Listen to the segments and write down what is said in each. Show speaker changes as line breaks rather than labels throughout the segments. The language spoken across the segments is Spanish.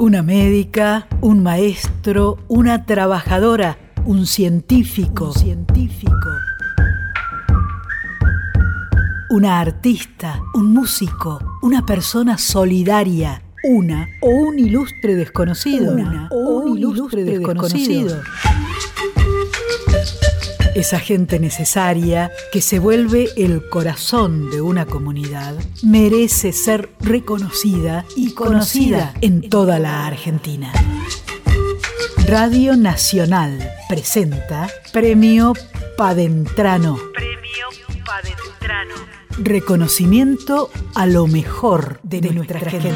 Una médica, un maestro, una trabajadora, un científico, un científico. Una artista, un músico, una persona solidaria, una o un ilustre desconocido, una o un ilustre desconocido. Esa gente necesaria que se vuelve el corazón de una comunidad merece ser reconocida y conocida en toda la Argentina. Radio Nacional presenta Premio Padentrano. Premio Padentrano. Reconocimiento a lo mejor de, nuestra, gente.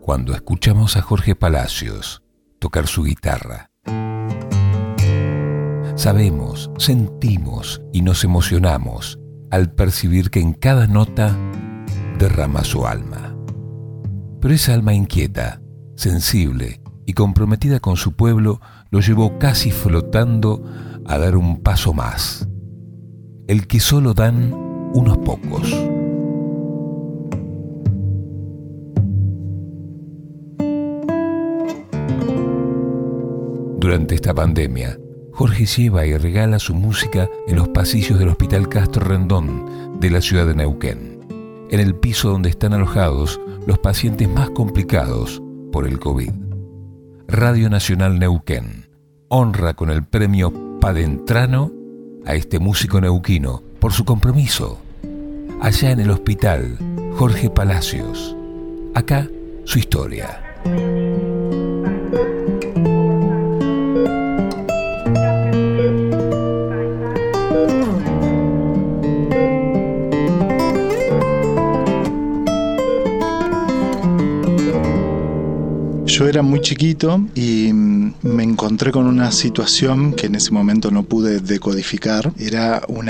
Cuando escuchamos a Jorge Palacios, tocar su guitarra. Sabemos, sentimos y nos emocionamos al percibir que en cada nota derrama su alma. Pero esa alma inquieta, sensible y comprometida con su pueblo lo llevó casi flotando a dar un paso más, el que solo dan unos pocos. Durante esta pandemia, Jorge lleva y regala su música en los pasillos del Hospital Castro Rendón de la ciudad de Neuquén, en el piso donde están alojados los pacientes más complicados por el COVID. Radio Nacional Neuquén honra con el premio Padentrano a este músico neuquino por su compromiso. Allá en el hospital, Jorge Palacios. Acá, su historia.
Yo era muy chiquito y mm, me encontré con una situación que en ese momento no pude decodificar. Era un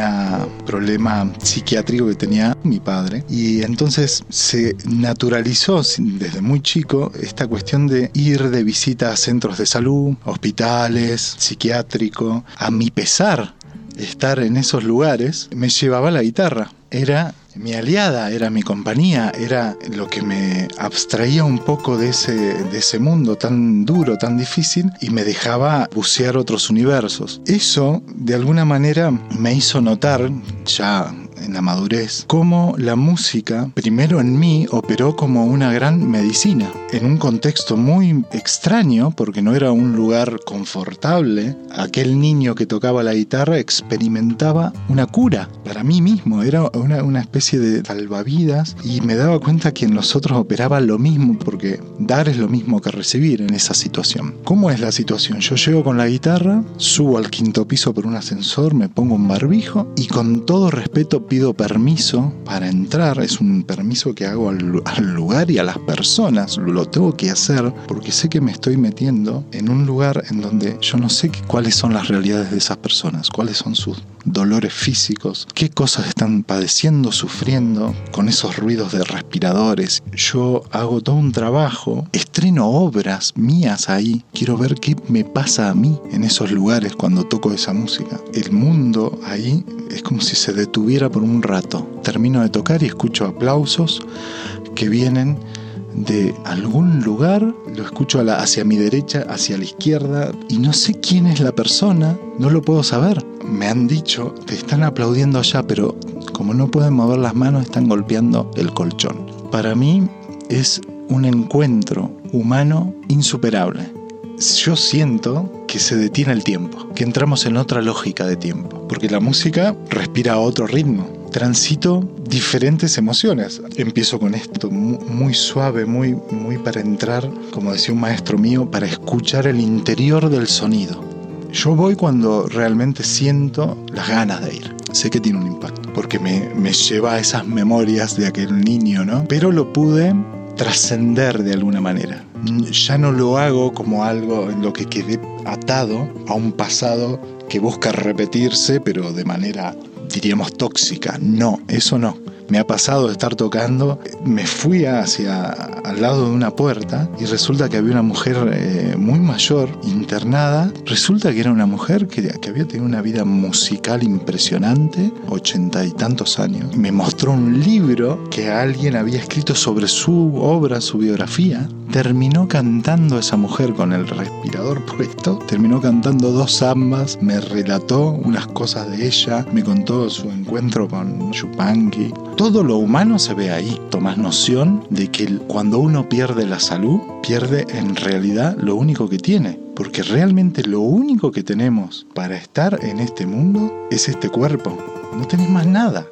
problema psiquiátrico que tenía mi padre. Y entonces se naturalizó desde muy chico esta cuestión de ir de visita a centros de salud, hospitales, psiquiátrico. A mi pesar, estar en esos lugares me llevaba la guitarra. Era mi aliada, era mi compañía, era lo que me abstraía un poco de ese, de ese mundo tan duro, tan difícil y me dejaba bucear otros universos. Eso, de alguna manera, me hizo notar, ya en la madurez, cómo la música, primero en mí, operó como una gran medicina, en un contexto muy extraño, porque no era un lugar confortable. Aquel niño que tocaba la guitarra experimentaba una cura para mí mismo, era una, una especie de salvavidas y me daba cuenta que en nosotros operaba lo mismo, porque dar es lo mismo que recibir en esa situación. ¿Cómo es la situación? Yo llego con la guitarra, subo al quinto piso por un ascensor, me pongo un barbijo y con todo respeto pido permiso para entrar, es un permiso que hago al, lugar y a las personas, lo tengo que hacer porque sé que me estoy metiendo en un lugar en donde yo no sé cuáles son las realidades de esas personas, cuáles son sus dolores físicos, qué cosas están padeciendo, sufriendo con esos ruidos de respiradores. Yo hago todo un trabajo, estreno obras mías ahí, quiero ver qué me pasa a mí en esos lugares cuando toco esa música. El mundo ahí es como si se detuviera por un rato. Termino de tocar y escucho aplausos que vienen de algún lugar, lo escucho hacia mi derecha, hacia la izquierda, y no sé quién es la persona, no lo puedo saber. Me han dicho, te están aplaudiendo allá, pero como no pueden mover las manos, están golpeando el colchón. Para mí es un encuentro humano insuperable. Yo siento que se detiene el tiempo, que entramos en otra lógica de tiempo, porque la música respira a otro ritmo transito diferentes emociones. Empiezo con esto muy, suave, muy, muy para entrar, como decía un maestro mío, para escuchar el interior del sonido. Yo voy cuando realmente siento las ganas de ir. Sé que tiene un impacto, porque me, me lleva a esas memorias de aquel niño, ¿no? Pero lo pude trascender de alguna manera. Ya no lo hago como algo en lo que quedé atado a un pasado que busca repetirse, pero de manera diríamos tóxica. No, eso no. Me ha pasado de estar tocando, me fui hacia al lado de una puerta y resulta que había una mujer eh, muy mayor internada. Resulta que era una mujer que, que había tenido una vida musical impresionante, ochenta y tantos años. Me mostró un libro que alguien había escrito sobre su obra, su biografía. Terminó cantando esa mujer con el respirador puesto, terminó cantando dos zambas, me relató unas cosas de ella, me contó su encuentro con Chupanqui. Todo lo humano se ve ahí. Tomas noción de que cuando uno pierde la salud, pierde en realidad lo único que tiene. Porque realmente lo único que tenemos para estar en este mundo es este cuerpo. No tenés más nada.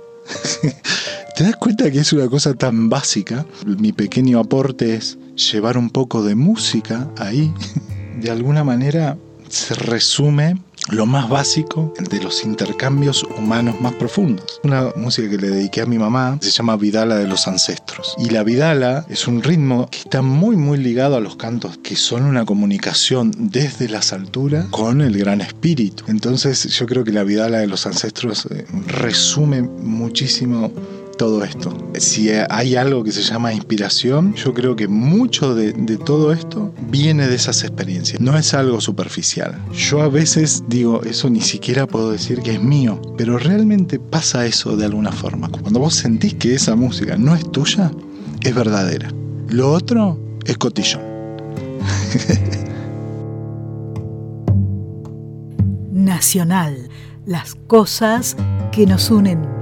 ¿Te das cuenta que es una cosa tan básica? Mi pequeño aporte es llevar un poco de música ahí. De alguna manera se resume lo más básico de los intercambios humanos más profundos. Una música que le dediqué a mi mamá se llama Vidala de los Ancestros. Y la Vidala es un ritmo que está muy muy ligado a los cantos, que son una comunicación desde las alturas con el gran espíritu. Entonces yo creo que la Vidala de los Ancestros eh, resume muchísimo todo esto. Si hay algo que se llama inspiración, yo creo que mucho de, todo esto viene de esas experiencias. No es algo superficial. Yo a veces digo, eso ni siquiera puedo decir que es mío, pero realmente pasa eso de alguna forma. Cuando vos sentís que esa música no es tuya, es verdadera. Lo otro es cotillón.
Nacional, las cosas que nos unen